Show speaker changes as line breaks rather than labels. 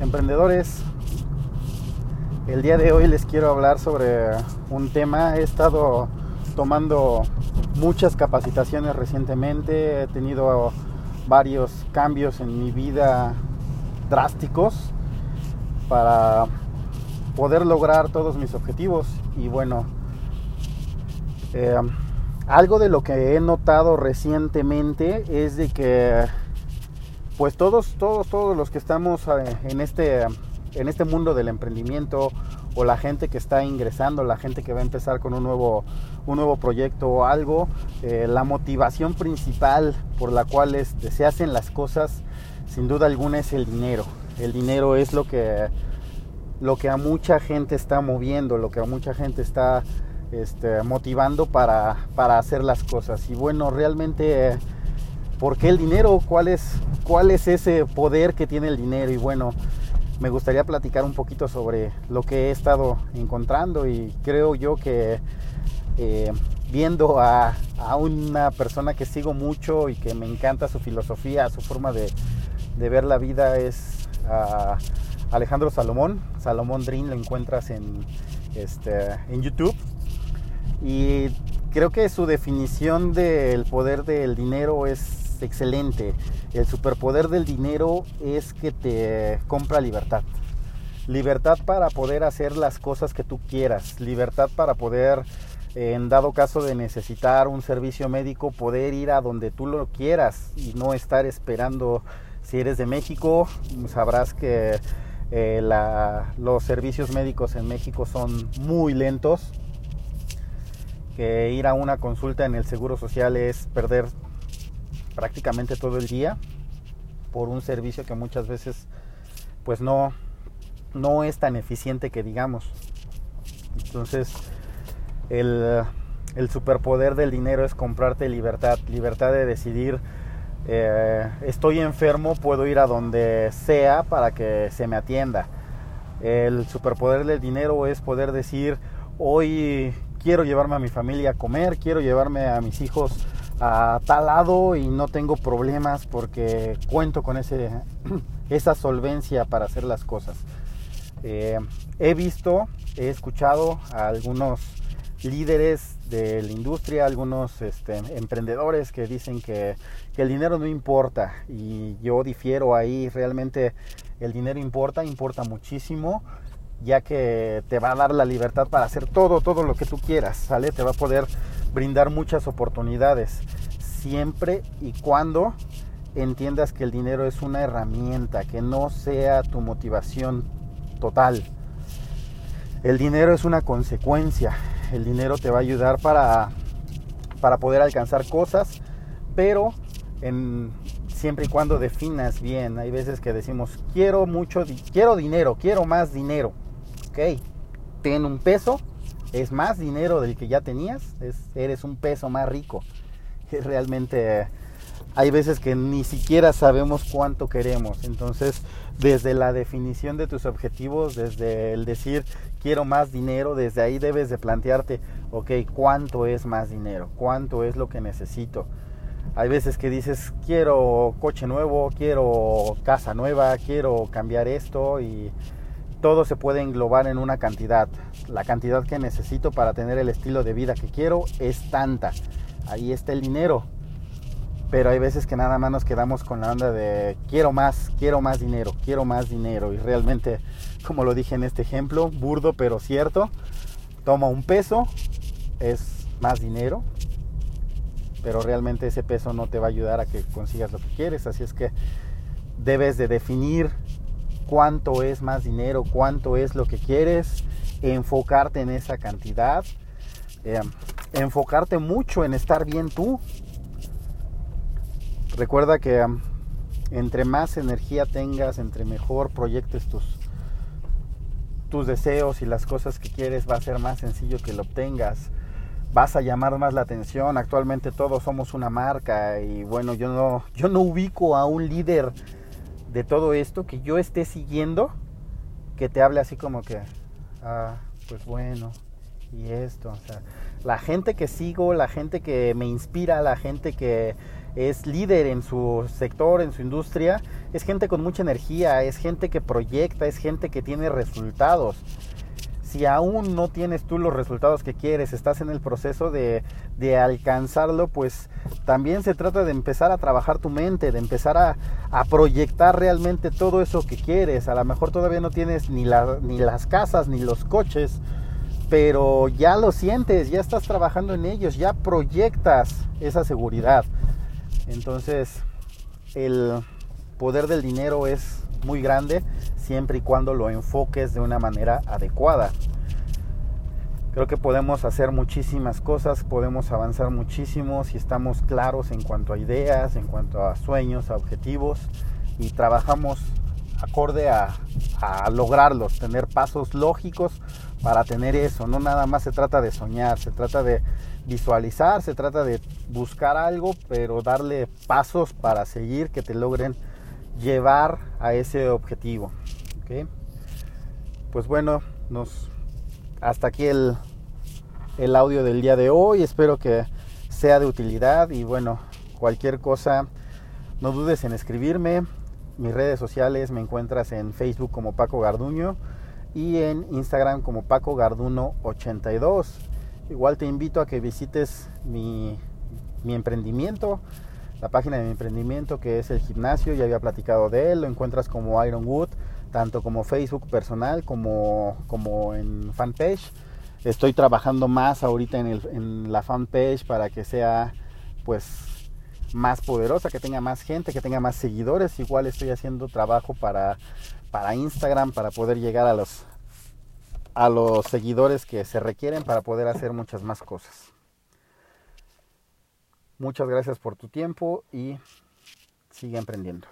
emprendedores. El día de hoy les quiero hablar sobre un tema. He estado tomando muchas capacitaciones recientemente, he tenido varios cambios en mi vida drásticos para poder lograr todos mis objetivos y bueno, eh, algo de lo que he notado recientemente es de que pues todos, todos, todos los que estamos eh, en este, en este mundo del emprendimiento o la gente que está ingresando, la gente que va a empezar con un nuevo, un nuevo proyecto o algo, eh, la motivación principal por la cual este, se hacen las cosas, sin duda alguna, es el dinero. El dinero es lo que, lo que a mucha gente está moviendo, lo que a mucha gente está este, motivando para, para hacer las cosas. Y bueno, realmente ¿Por qué el dinero? ¿Cuál es, ¿Cuál es ese poder que tiene el dinero? Y bueno, me gustaría platicar un poquito sobre lo que he estado encontrando y creo yo que eh, viendo a, una persona que sigo mucho y que me encanta su filosofía, su forma de, ver la vida es Alejandro Salomón. Salomón Dream lo encuentras en, este, en YouTube. Y creo que su definición del poder del dinero es excelente. El superpoder del dinero es que te compra libertad. Libertad para poder hacer las cosas que tú quieras. Libertad para poder, en dado caso de necesitar un servicio médico, poder ir a donde tú lo quieras y no estar esperando. Si eres de México, sabrás que eh, los servicios médicos en México son muy lentos. Que ir a una consulta en el Seguro Social es perder prácticamente todo el día por un servicio que muchas veces pues no, no es tan eficiente que digamos. Entonces el, superpoder del dinero es comprarte libertad, libertad de decidir eh, estoy enfermo, puedo ir a donde sea para que se me atienda. El superpoder del dinero es poder decir, hoy quiero llevarme a mi familia a comer, quiero llevarme a mis hijos a tal lado y no tengo problemas porque cuento con ese, esa solvencia para hacer las cosas. Eh, he visto, he escuchado a algunos líderes de la industria, algunos este, emprendedores que dicen que, que, el dinero no importa y yo difiero ahí, realmente el dinero importa, importa muchísimo ya que te va a dar la libertad para hacer todo, todo lo que tú quieras, ¿sale? Te va a poder brindar muchas oportunidades, siempre y cuando entiendas que el dinero es una herramienta, que no sea tu motivación total. El dinero es una consecuencia, el dinero te va a ayudar para, para poder alcanzar cosas, pero en, siempre y cuando definas bien. Hay veces que decimos, quiero mucho, quiero dinero, quiero más dinero. Ok, ten un peso, es más dinero del que ya tenías, eres un peso más rico. Realmente hay veces que ni siquiera sabemos cuánto queremos. Entonces, desde la definición de tus objetivos, desde el decir quiero más dinero, desde ahí debes de plantearte, ok, ¿cuánto es más dinero? ¿Cuánto es lo que necesito? Hay veces que dices, quiero coche nuevo, quiero casa nueva, quiero cambiar esto y todo se puede englobar en una cantidad. La cantidad que necesito para tener el estilo de vida que quiero es tanta. Ahí está el dinero. Pero hay veces que nada más nos quedamos con la onda de quiero más, quiero más dinero, quiero más dinero. Y realmente, como lo dije en este ejemplo, burdo pero cierto, toma un peso, es más dinero, pero realmente ese peso no te va a ayudar a que consigas lo que quieres. Así es que debes de definir cuánto es más dinero, cuánto es lo que quieres, enfocarte en esa cantidad, eh, enfocarte mucho en estar bien tú. Recuerda que um, entre más energía tengas, entre mejor proyectes tus, tus deseos y las cosas que quieres, va a ser más sencillo que lo obtengas. Vas a llamar más la atención. Actualmente todos somos una marca y bueno, yo no, yo no ubico a un líder de todo esto que yo esté siguiendo que te hable así como que, ah, pues bueno, y esto, la gente que sigo, la gente que me inspira, la gente que es líder en su sector, en su industria, es gente con mucha energía, es gente que proyecta, es gente que tiene resultados si aún no tienes tú los resultados que quieres, estás en el proceso de, alcanzarlo, pues también se trata de empezar a trabajar tu mente, de empezar a, proyectar realmente todo eso que quieres. A lo mejor todavía no tienes ni, ni las casas, ni los coches, pero ya lo sientes, ya estás trabajando en ellos, ya proyectas esa seguridad. Entonces, el poder del dinero es muy grande siempre y cuando lo enfoques de una manera adecuada. Creo que podemos hacer muchísimas cosas, podemos avanzar muchísimo si estamos claros en cuanto a ideas, en cuanto a sueños, a objetivos y trabajamos acorde a, lograrlos, tener pasos lógicos para tener eso. No nada más se trata de soñar, se trata de visualizar, se trata de buscar algo, pero darle pasos para seguir que te logren llevar a ese objetivo. Pues bueno, nos, hasta aquí el, el audio del día de hoy. Espero que sea de utilidad y bueno, cualquier cosa, no dudes en escribirme. Mis redes sociales me encuentras en Facebook como Paco Garduño y en Instagram como Paco Garduno 82. Igual te invito a que visites mi, mi emprendimiento la página de mi emprendimiento que es el gimnasio, ya había platicado de él, lo encuentras como Ironwood, tanto como Facebook personal como, como en fanpage. Estoy trabajando más ahorita en, el, en la fanpage para que sea pues más poderosa, que tenga más gente, que tenga más seguidores. Igual estoy haciendo trabajo para, para Instagram para poder llegar a los, a los seguidores que se requieren para poder hacer muchas más cosas. Muchas gracias por tu tiempo y sigue emprendiendo.